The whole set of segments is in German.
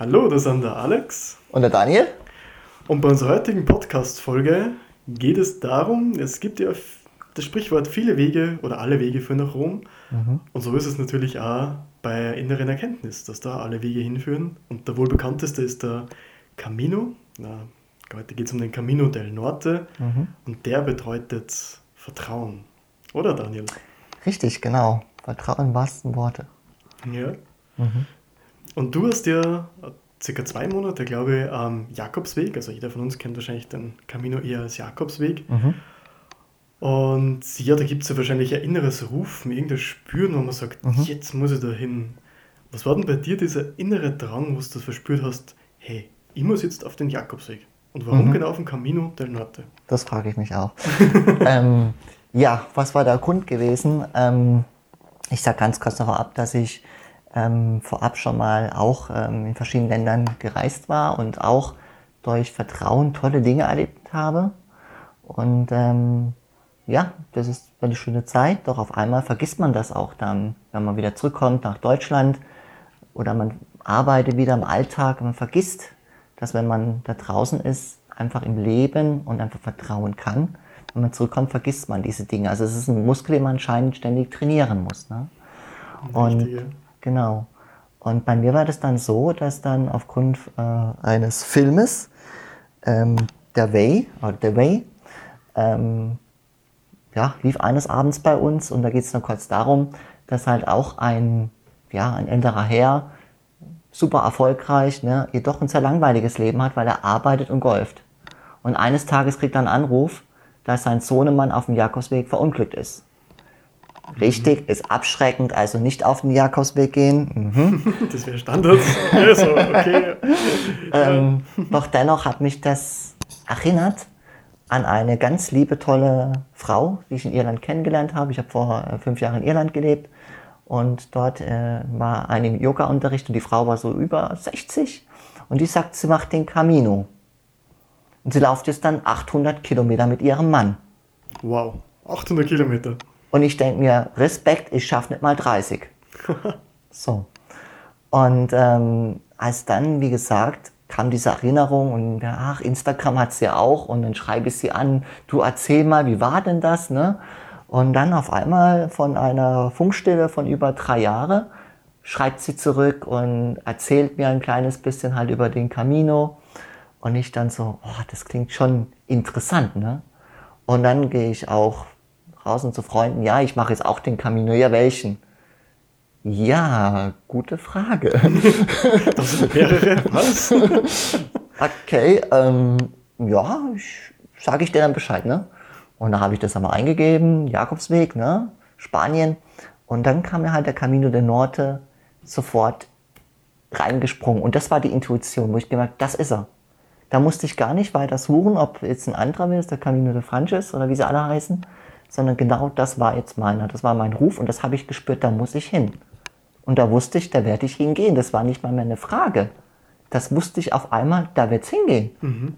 Hallo, das sind der Alex. Und der Daniel. Und bei unserer heutigen Podcast-Folge geht es darum, es gibt ja das Sprichwort, viele Wege oder alle Wege führen nach Rom. Mhm. Und so ist es natürlich auch bei inneren Erkenntnis, dass da alle Wege hinführen. Und der wohl bekannteste ist der Camino. Na, heute geht es um den Camino del Norte. Mhm. Und der bedeutet Vertrauen. Oder Daniel? Richtig, genau. Vertrauen im wahrsten Worte. Ja. Mhm. Und du hast ja circa zwei Monate, glaube ich, am Jakobsweg, also jeder von uns kennt wahrscheinlich den Camino eher als Jakobsweg. Mhm. Und ja, da gibt es ja wahrscheinlich ein inneres Rufen, irgendein Spüren, wo man sagt, mhm. jetzt muss ich da hin. Was war denn bei dir dieser innere Drang, wo du verspürt hast, hey, ich muss jetzt auf den Jakobsweg? Und warum mhm. genau auf dem Camino del Norte? Das frage ich mich auch. ähm, ja, was war der Grund gewesen? Ähm, ich sage ganz kurz noch ab, dass ich ähm, vorab schon mal auch ähm, in verschiedenen Ländern gereist war und auch durch Vertrauen tolle Dinge erlebt habe. Und ähm, ja, das ist eine schöne Zeit, doch auf einmal vergisst man das auch dann, wenn man wieder zurückkommt nach Deutschland oder man arbeitet wieder im Alltag. Man vergisst, dass wenn man da draußen ist, einfach im Leben und einfach vertrauen kann. Wenn man zurückkommt, vergisst man diese Dinge. Also es ist ein Muskel, den man anscheinend ständig trainieren muss. Ne? Und Genau. Und bei mir war das dann so, dass dann aufgrund äh, eines Filmes, ähm, Der Way, oder The Way, ähm, ja, lief eines Abends bei uns und da geht es nur kurz darum, dass halt auch ein, ja, ein älterer Herr, super erfolgreich, ne, jedoch ein sehr langweiliges Leben hat, weil er arbeitet und golft. Und eines Tages kriegt er einen Anruf, dass sein Sohnemann auf dem Jakobsweg verunglückt ist. Richtig, ist abschreckend, also nicht auf den Jakobsweg gehen. Mhm. Das wäre Standard. Also, okay. ähm, doch dennoch hat mich das erinnert an eine ganz liebe, tolle Frau, die ich in Irland kennengelernt habe. Ich habe vor äh, fünf Jahren in Irland gelebt und dort äh, war eine Yoga-Unterricht und die Frau war so über 60 und die sagt, sie macht den Camino. Und sie läuft jetzt dann 800 Kilometer mit ihrem Mann. Wow, 800 Kilometer. Und ich denke mir, Respekt, ich schaffe nicht mal 30. so. Und ähm, als dann, wie gesagt, kam diese Erinnerung und ach, Instagram hat sie ja auch und dann schreibe ich sie an, du erzähl mal, wie war denn das, ne? Und dann auf einmal von einer Funkstille von über drei Jahren schreibt sie zurück und erzählt mir ein kleines bisschen halt über den Camino. Und ich dann so, oh, das klingt schon interessant, ne? Und dann gehe ich auch draußen zu Freunden, ja, ich mache jetzt auch den Camino, ja, welchen? Ja, gute Frage. Das sind mehrere, was? Okay, ähm, ja, sage ich dir dann Bescheid, ne? Und da habe ich das einmal eingegeben, Jakobsweg, ne? Spanien. Und dann kam mir halt der Camino del Norte sofort reingesprungen. Und das war die Intuition, wo ich gemerkt, das ist er. Da musste ich gar nicht weiter suchen, ob jetzt ein anderer ist, der Camino de Frances oder wie sie alle heißen sondern genau das war jetzt meiner. Das war mein Ruf und das habe ich gespürt, da muss ich hin. Und da wusste ich, da werde ich hingehen. Das war nicht mal mehr eine Frage. Das wusste ich auf einmal, da wird es hingehen. Mhm.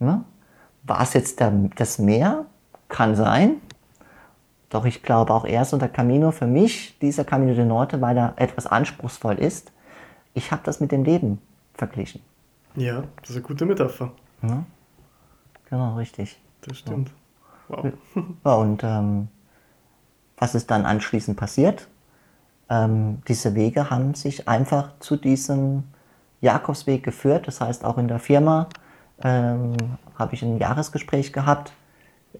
Ja? War es jetzt der, das Meer? Kann sein. Doch ich glaube auch erst unter Camino für mich, dieser Camino de Norte, weil er etwas anspruchsvoll ist, ich habe das mit dem Leben verglichen. Ja, das ist eine gute Metapher. Ja? Genau, richtig. Das stimmt. Ja. Wow. Ja, und ähm, was ist dann anschließend passiert? Ähm, diese Wege haben sich einfach zu diesem Jakobsweg geführt. Das heißt, auch in der Firma ähm, habe ich ein Jahresgespräch gehabt,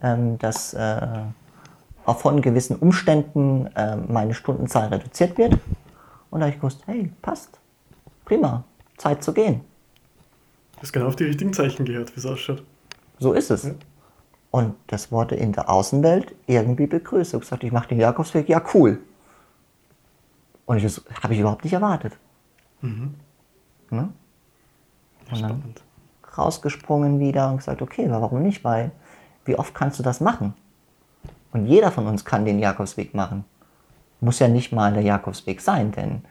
ähm, dass äh, auch von gewissen Umständen äh, meine Stundenzahl reduziert wird. Und da habe ich gewusst, hey, passt, prima, Zeit zu gehen. Das ist genau auf die richtigen Zeichen gehört, wie es ausschaut. So ist es. Ja. Und das wurde in der Außenwelt irgendwie begrüßt. Ich habe gesagt, ich mache den Jakobsweg, ja cool. Und das habe ich überhaupt nicht erwartet. Mhm. Ne? Und dann rausgesprungen wieder und gesagt, okay, warum nicht? Weil wie oft kannst du das machen? Und jeder von uns kann den Jakobsweg machen. Muss ja nicht mal der Jakobsweg sein, denn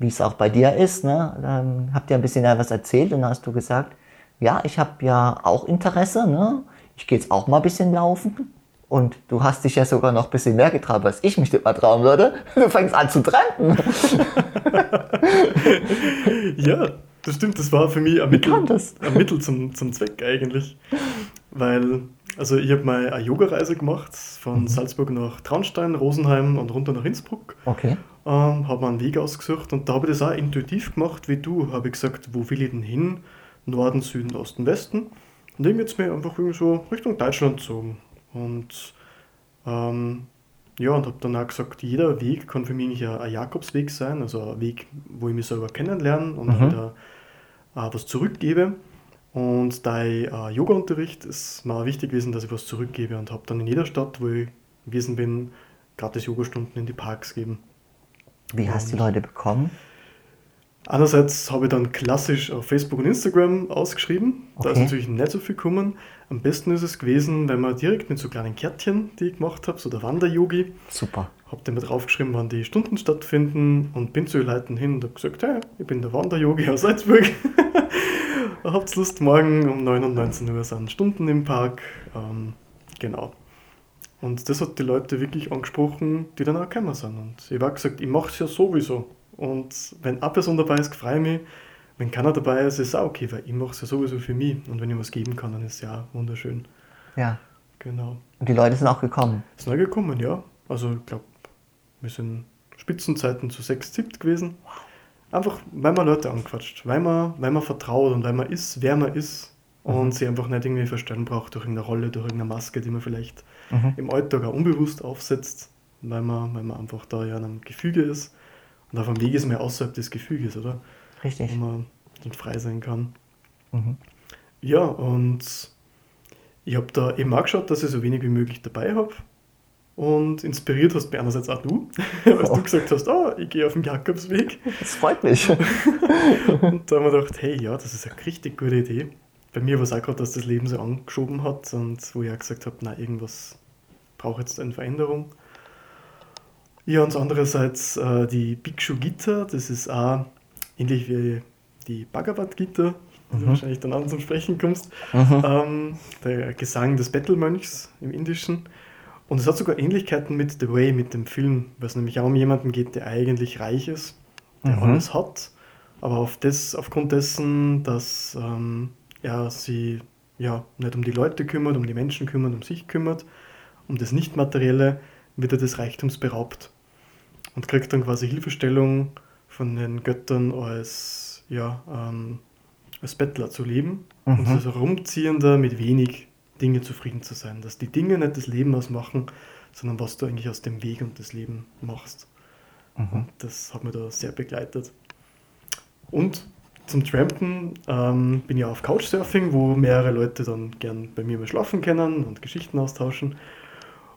wie es auch bei dir ist, ne, ähm, habt ihr ein bisschen was erzählt und dann hast du gesagt, ja, ich habe ja auch Interesse, ne? Ich gehe jetzt auch mal ein bisschen laufen Und du hast dich ja sogar noch ein bisschen mehr getraut, als ich mich nicht mal trauen würde. Du fängst an zu trampen. ja, das stimmt. Das war für mich ein Mittel, ein Mittel zum, zum Zweck eigentlich. Weil, also ich habe mal eine Yoga-Reise gemacht von mhm. Salzburg nach Traunstein, Rosenheim und runter nach Innsbruck. Okay. Ähm, habe mir einen Weg ausgesucht und da habe ich das auch intuitiv gemacht wie du. Habe ich gesagt, wo will ich denn hin? Norden, Süden, Osten, Westen. Und dann jetzt mir einfach irgendwie so Richtung Deutschland gezogen. Und ähm, ja, und habe dann auch gesagt, jeder Weg kann für mich ein, ein Jakobsweg sein, also ein Weg, wo ich mich selber kennenlerne und mhm. wieder äh, was zurückgebe. Und da äh, Yoga unterricht, ist mir auch wichtig gewesen, dass ich was zurückgebe und habe dann in jeder Stadt, wo ich gewesen bin, gratis Yogastunden in die Parks gegeben. Wie hast du die Leute bekommen? Einerseits habe ich dann klassisch auf Facebook und Instagram ausgeschrieben. Okay. Da ist natürlich nicht so viel gekommen. Am besten ist es gewesen, wenn man direkt mit so kleinen Kärtchen, die ich gemacht habe, so der Wanderyogi. Super. Habe dann mit draufgeschrieben, wann die Stunden stattfinden und bin zu den Leuten hin und habe gesagt, hey, ich bin der Wanderyogi aus Salzburg. Habt Lust, morgen um 9 und 19 Uhr sind Stunden im Park. Ähm, genau. Und das hat die Leute wirklich angesprochen, die dann auch gekommen sind. Und ich habe gesagt, ich mache es ja sowieso. Und wenn eine Person dabei ist, freue ich mich. Wenn keiner dabei ist, ist es auch okay, weil ich mache es ja sowieso für mich. Und wenn ich was geben kann, dann ist es ja wunderschön. Ja. Genau. Und die Leute sind auch gekommen? Sind auch gekommen, ja. Also ich glaube, wir sind Spitzenzeiten zu sechs, siebt gewesen. Einfach, weil man Leute anquatscht, weil man, weil man vertraut und weil man ist, wer man ist und mhm. sie einfach nicht irgendwie verstellen braucht durch irgendeine Rolle, durch irgendeine Maske, die man vielleicht mhm. im Alltag auch unbewusst aufsetzt, weil man, weil man einfach da ja in einem Gefüge ist. Und auf dem Weg ist man ja außerhalb des Gefüges, oder? Richtig. Wo man dann frei sein kann. Mhm. Ja, und ich habe da eben auch geschaut, dass ich so wenig wie möglich dabei habe. Und inspiriert hast mich einerseits auch du, als oh. du gesagt hast, oh, ich gehe auf den Jakobsweg. Das freut mich. und da haben wir gedacht, hey, ja, das ist eine richtig gute Idee. Bei mir war es auch gerade, dass das Leben so angeschoben hat und wo ich auch gesagt habe, na, irgendwas braucht jetzt eine Veränderung. Ja, und andererseits äh, die Bhikshu Gita, das ist auch ähnlich wie die Bhagavad Gita, wo mhm. du wahrscheinlich dann an zum Sprechen kommst, mhm. ähm, der Gesang des Bettelmönchs im Indischen. Und es hat sogar Ähnlichkeiten mit The Way, mit dem Film, weil es nämlich auch um jemanden geht, der eigentlich reich ist, der mhm. alles hat, aber auf das, aufgrund dessen, dass ähm, er sich ja, nicht um die Leute kümmert, um die Menschen kümmert, um sich kümmert, um das Nichtmaterielle, wird er des Reichtums beraubt und kriegt dann quasi Hilfestellung von den Göttern als, ja, ähm, als Bettler zu leben mhm. und als Rumziehender mit wenig Dinge zufrieden zu sein. Dass die Dinge nicht das Leben ausmachen, sondern was du eigentlich aus dem Weg und das Leben machst. Mhm. Und das hat mir da sehr begleitet. Und zum Trampen ähm, bin ich auf Couchsurfing, wo mehrere Leute dann gern bei mir mal schlafen können und Geschichten austauschen.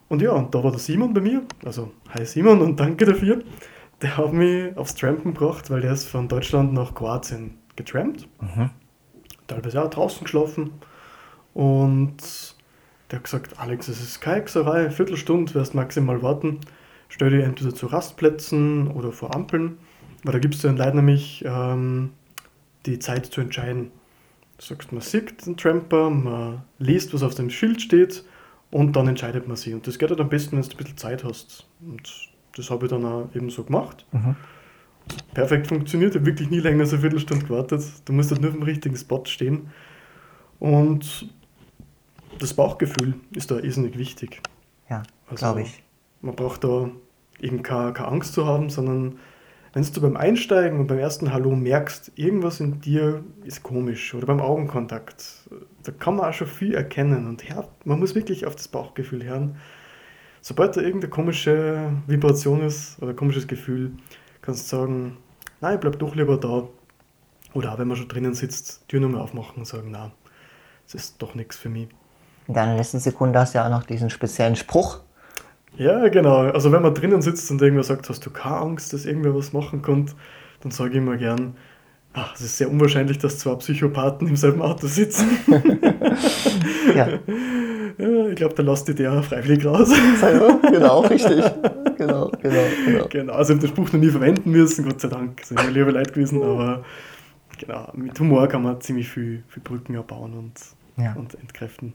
Und ja, und da war der Simon bei mir, also hi Simon und danke dafür. Der hat mich aufs Trampen gebracht, weil der ist von Deutschland nach Kroatien getrampt. Mhm. Teilweise auch draußen geschlafen. Und der hat gesagt, Alex, es ist keine Viertelstunde wirst maximal warten. Stell dich entweder zu Rastplätzen oder vor Ampeln, weil da gibst du dann leider nämlich ähm, die Zeit zu entscheiden. Du sagst, man sieht den Tramper, man liest, was auf dem Schild steht und dann entscheidet man sich. Und das geht halt am besten, wenn du ein bisschen Zeit hast. Und das habe ich dann auch eben so gemacht. Mhm. Perfekt funktioniert, ich habe wirklich nie länger als eine Viertelstunde gewartet. Du musst halt nur auf dem richtigen Spot stehen. Und das Bauchgefühl ist da irrsinnig wichtig. Ja, also, glaube ich. Man braucht da eben keine, keine Angst zu haben, sondern wenn du beim Einsteigen und beim ersten Hallo merkst, irgendwas in dir ist komisch oder beim Augenkontakt, da kann man auch schon viel erkennen und hört, man muss wirklich auf das Bauchgefühl hören. Sobald da irgendeine komische Vibration ist oder komisches Gefühl, kannst du sagen, nein, bleib doch lieber da. Oder auch wenn man schon drinnen sitzt, Tür nochmal aufmachen und sagen, nein, das ist doch nichts für mich. In deiner letzten Sekunde hast du ja auch noch diesen speziellen Spruch ja, genau. Also wenn man drinnen sitzt und irgendwer sagt, hast du keine Angst, dass irgendwer was machen könnte, dann sage ich immer gern, ach, es ist sehr unwahrscheinlich, dass zwei Psychopathen im selben Auto sitzen. ja. ja. Ich glaube, da lasst die der freiwillig raus. Ja, genau, richtig. Genau, genau, genau. Genau, also ich habe den Spruch noch nie verwenden müssen, Gott sei Dank. Das ist mir lieber leid gewesen, aber genau, mit Humor kann man ziemlich viel, viel Brücken erbauen und, ja. und entkräften.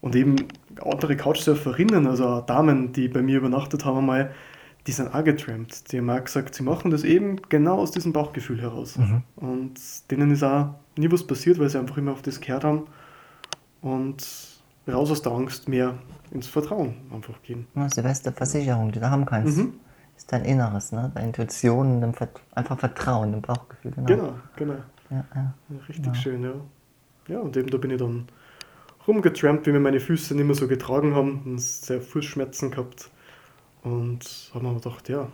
Und eben andere Couchsurferinnen, also Damen, die bei mir übernachtet haben, mal, die sind auch getrampt. Die haben auch gesagt, sie machen das eben genau aus diesem Bauchgefühl heraus. Mhm. Und denen ist auch nie was passiert, weil sie einfach immer auf das gehört haben. Und raus aus der Angst, mehr ins Vertrauen einfach gehen. Das ist die beste Versicherung, die du haben kannst. Mhm. Ist dein Inneres, ne? deine Intuition, einfach Vertrauen, dem Bauchgefühl. Genau, genau. genau. Ja, ja. Richtig ja. schön, ja. Ja, und eben da bin ich dann rumgetrampt, wie mir meine Füße nicht mehr so getragen haben und sehr Fußschmerzen gehabt. Und habe mir gedacht, ja,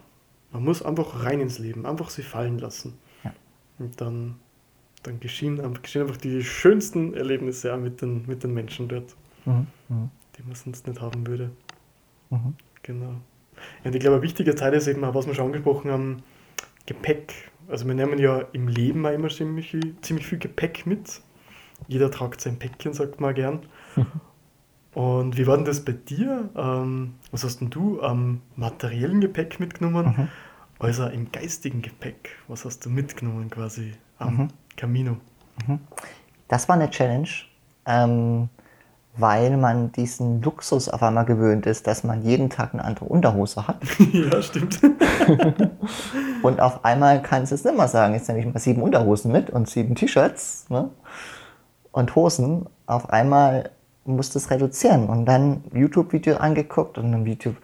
man muss einfach rein ins Leben, einfach sie fallen lassen. Ja. Und dann, dann geschehen, geschehen einfach die schönsten Erlebnisse auch mit den, mit den Menschen dort, mhm. Mhm. die man sonst nicht haben würde. Mhm. Genau. Ja, und ich glaube, ein wichtiger Teil ist eben auch, was wir schon angesprochen haben, Gepäck. Also wir nehmen ja im Leben auch immer ziemlich, ziemlich viel Gepäck mit. Jeder tragt sein Päckchen, sagt man gern. Und wie war denn das bei dir? Ähm, was hast denn du am materiellen Gepäck mitgenommen? Mhm. Also im geistigen Gepäck. Was hast du mitgenommen quasi am mhm. Camino? Mhm. Das war eine Challenge, ähm, weil man diesen Luxus auf einmal gewöhnt ist, dass man jeden Tag eine andere Unterhose hat. ja, stimmt. und auf einmal kannst du es nicht mehr sagen, jetzt nehme ich mal sieben Unterhosen mit und sieben T-Shirts ne? Und Hosen. Auf einmal musste es reduzieren und dann YouTube-Video angeguckt und dann Video,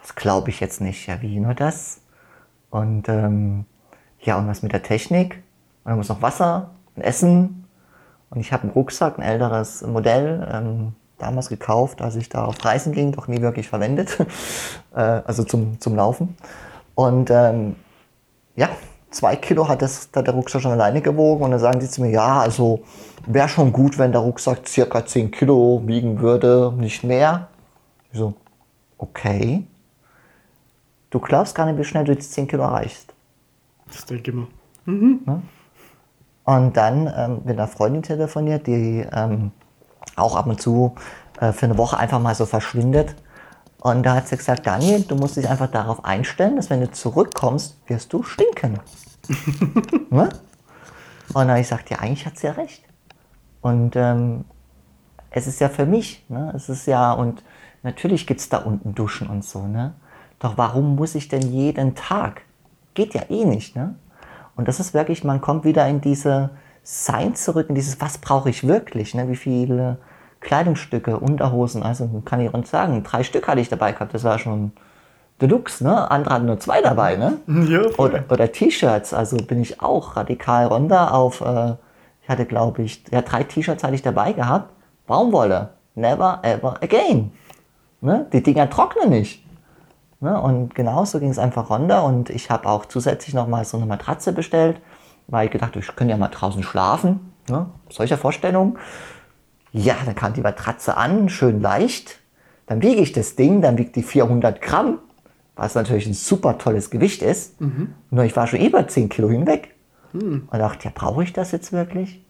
das glaube ich jetzt nicht, ja wie, nur das? Und ähm, ja, und was mit der Technik? Und dann muss noch Wasser und Essen und ich habe einen Rucksack, ein älteres Modell, ähm, damals gekauft, als ich da auf Reisen ging, doch nie wirklich verwendet, äh, also zum, zum Laufen. Und ähm, ja, zwei Kilo hat, das, hat der Rucksack schon alleine gewogen und dann sagen sie zu mir, ja, also wäre schon gut, wenn der Rucksack circa 10 Kilo wiegen würde, nicht mehr. Ich so, okay. Du glaubst gar nicht, wie schnell du die 10 Kilo erreichst. Das denke ich immer. Mhm. Ja? Und dann ähm, mit einer Freundin telefoniert, die ähm, auch ab und zu äh, für eine Woche einfach mal so verschwindet. Und da hat sie gesagt, Daniel, du musst dich einfach darauf einstellen, dass wenn du zurückkommst, wirst du stinken. ne? Und dann habe ich gesagt, ja, eigentlich hat sie ja recht. Und ähm, es ist ja für mich, ne? es ist ja, und natürlich gibt es da unten Duschen und so, ne? Doch warum muss ich denn jeden Tag? Geht ja eh nicht, ne? Und das ist wirklich, man kommt wieder in diese Sein zurück, in dieses, was brauche ich wirklich, ne? Wie viele Kleidungsstücke, Unterhosen, also kann ich uns sagen, drei Stück hatte ich dabei gehabt, das war schon Deluxe, ne? Andere hatten nur zwei dabei, ne? Ja, oder, oder T-Shirts, also bin ich auch radikal runter auf, äh, ich hatte glaube ich, ja, drei T-Shirts hatte ich dabei gehabt. Baumwolle. Never ever again. Ne? Die Dinger trocknen nicht. Ne? Und genauso ging es einfach runter und ich habe auch zusätzlich nochmal so eine Matratze bestellt, weil ich gedacht, ich könnte ja mal draußen schlafen. Ne? Solcher Vorstellung. Ja, dann kam die Matratze an, schön leicht. Dann wiege ich das Ding, dann wiegt die 400 Gramm was natürlich ein super tolles Gewicht ist. Mhm. Nur ich war schon über 10 Kilo hinweg. Mhm. Und dachte, ja, brauche ich das jetzt wirklich?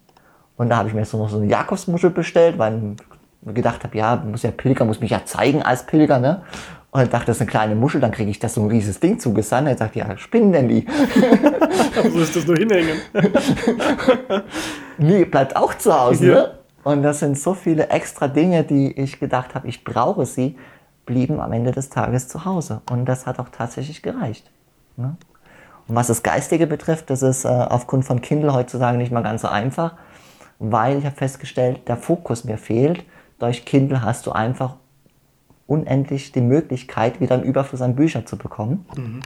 Und da habe ich mir so noch so eine Jakobsmuschel bestellt, weil ich gedacht habe, ja, muss ja Pilger, muss mich ja zeigen als Pilger, ne? Und ich dachte, das ist eine kleine Muschel, dann kriege ich das so ein riesiges Ding zugesandt. Er sagt, ja, spinnen denn die? Wo ist das nur hinhängen? nee, bleibt auch zu Hause, ja. ne? Und das sind so viele extra Dinge, die ich gedacht habe, ich brauche sie blieben am Ende des Tages zu Hause. Und das hat auch tatsächlich gereicht. Ne? Und was das Geistige betrifft, das ist äh, aufgrund von Kindle heutzutage nicht mal ganz so einfach, weil ich habe festgestellt, der Fokus mir fehlt. Durch Kindle hast du einfach unendlich die Möglichkeit, wieder einen Überfluss an Büchern zu bekommen. Mhm.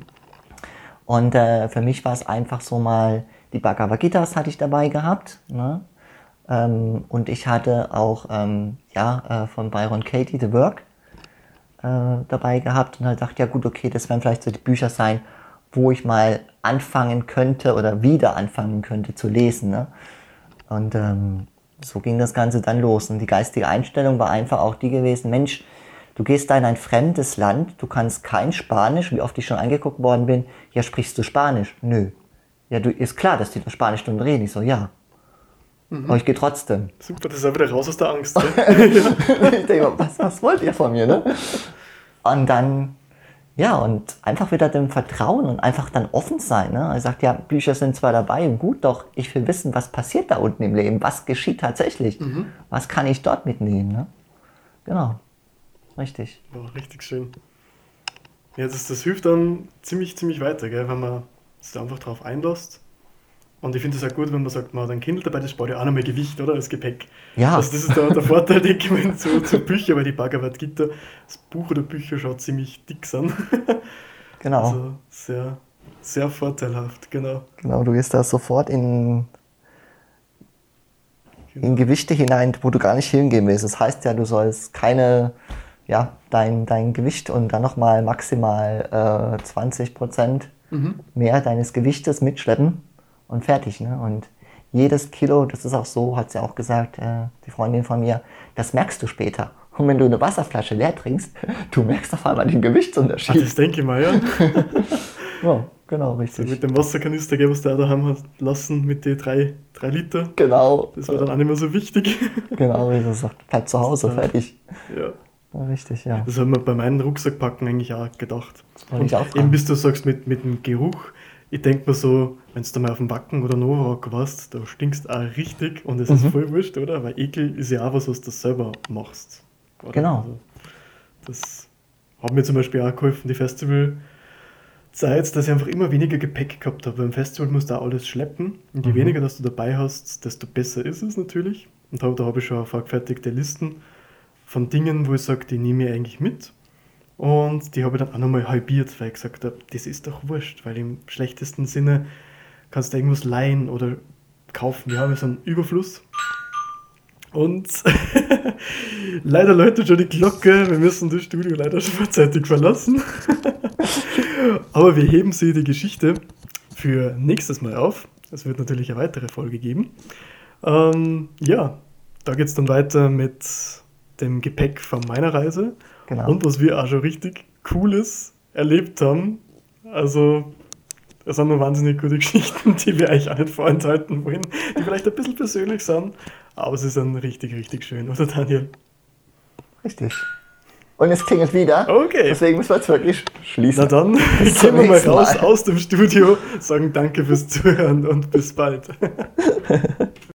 Und äh, für mich war es einfach so mal, die Bhagavad Gita's hatte ich dabei gehabt. Ne? Ähm, und ich hatte auch ähm, ja, äh, von Byron Katie The Work äh, dabei gehabt und halt dachte, ja gut, okay, das werden vielleicht so die Bücher sein, wo ich mal anfangen könnte oder wieder anfangen könnte zu lesen. Ne? Und ähm, so ging das Ganze dann los. Und die geistige Einstellung war einfach auch die gewesen, Mensch, du gehst da in ein fremdes Land, du kannst kein Spanisch, wie oft ich schon angeguckt worden bin, ja, sprichst du Spanisch? Nö. Ja, du, ist klar, dass die da Spanisch und reden. Ich so, ja. Mhm. Aber ich gehe trotzdem. Super, das ist ja wieder raus aus der Angst. Ne? ich denke, was, was wollt ihr von mir? Ne? Und dann, ja, und einfach wieder dem Vertrauen und einfach dann offen sein. Ne? Er sagt, ja, Bücher sind zwar dabei und gut, doch ich will wissen, was passiert da unten im Leben, was geschieht tatsächlich, mhm. was kann ich dort mitnehmen. Ne? Genau. Richtig. War richtig schön. Ja, das, das hilft dann ziemlich, ziemlich weiter, gell, wenn man sich einfach drauf einlässt. Und ich finde es auch gut, wenn man sagt, man hat ein Kindle dabei, das spart ja auch nochmal Gewicht, oder? Als Gepäck. Ja. Also das ist der, der Vorteil, denke ich mal, zu, zu Büchern, weil die Bhagavad Gita, das Buch oder Bücher schaut ziemlich dick an. Genau. Also sehr, sehr vorteilhaft, genau. Genau, du gehst da sofort in, in Gewichte hinein, wo du gar nicht hingehen willst. Das heißt ja, du sollst keine, ja, dein, dein Gewicht und dann nochmal maximal äh, 20 Prozent mehr deines Gewichtes mitschleppen und fertig. Ne? Und jedes Kilo, das ist auch so, hat sie auch gesagt, äh, die Freundin von mir, das merkst du später. Und wenn du eine Wasserflasche leer trinkst, du merkst auf einmal den Gewichtsunterschied. das denke ich mal, ja. Ja, genau, richtig. mit dem Wasserkanister, gell, was der auch daheim hat lassen, mit den drei, drei Liter. Genau, Das war dann auch nicht mehr so wichtig. genau, wie gesagt, bleib zu Hause, Ja. fertig. ja. Ja, richtig, ja. Das haben wir bei meinen Rucksackpacken eigentlich auch gedacht. auch Und fragen. eben bis du sagst mit, mit dem Geruch, ich denke mir so, wenn du mal auf dem Wacken oder Novarock warst, da stinkst auch richtig und es ist Mhm. voll wurscht, oder? Weil Ekel ist ja auch was, was du selber machst. Oder? Genau. Also, das hat mir zum Beispiel auch geholfen, die Festivalzeit, dass ich einfach immer weniger Gepäck gehabt habe. Beim Festival musst du auch alles schleppen und je Mhm. weniger das du dabei hast, desto besser ist es natürlich. Und da, da habe ich schon vorgefertigte Listen von Dingen, wo ich sage, die nehme ich eigentlich mit. Und die habe ich dann auch nochmal halbiert, weil ich gesagt habe, das ist doch wurscht, weil im schlechtesten Sinne kannst du irgendwas leihen oder kaufen. Wir haben ja so einen Überfluss. Und leider läutet schon die Glocke. Wir müssen das Studio leider schon vorzeitig verlassen. Aber wir heben sie die Geschichte für nächstes Mal auf. Es wird natürlich eine weitere Folge geben. Ähm, ja, da geht es dann weiter mit dem Gepäck von meiner Reise. Genau. Und was wir auch schon richtig Cooles erlebt haben. Also, das sind nur wahnsinnig gute Geschichten, die wir euch auch nicht vorenthalten wollen, die vielleicht ein bisschen persönlich sind, aber sie sind richtig, richtig schön, oder Daniel? Richtig. Und es klingelt wieder. Okay. Deswegen müssen wir jetzt wirklich schließen. Na dann, gehen wir mal raus Mal. aus dem Studio, sagen danke fürs Zuhören und bis bald.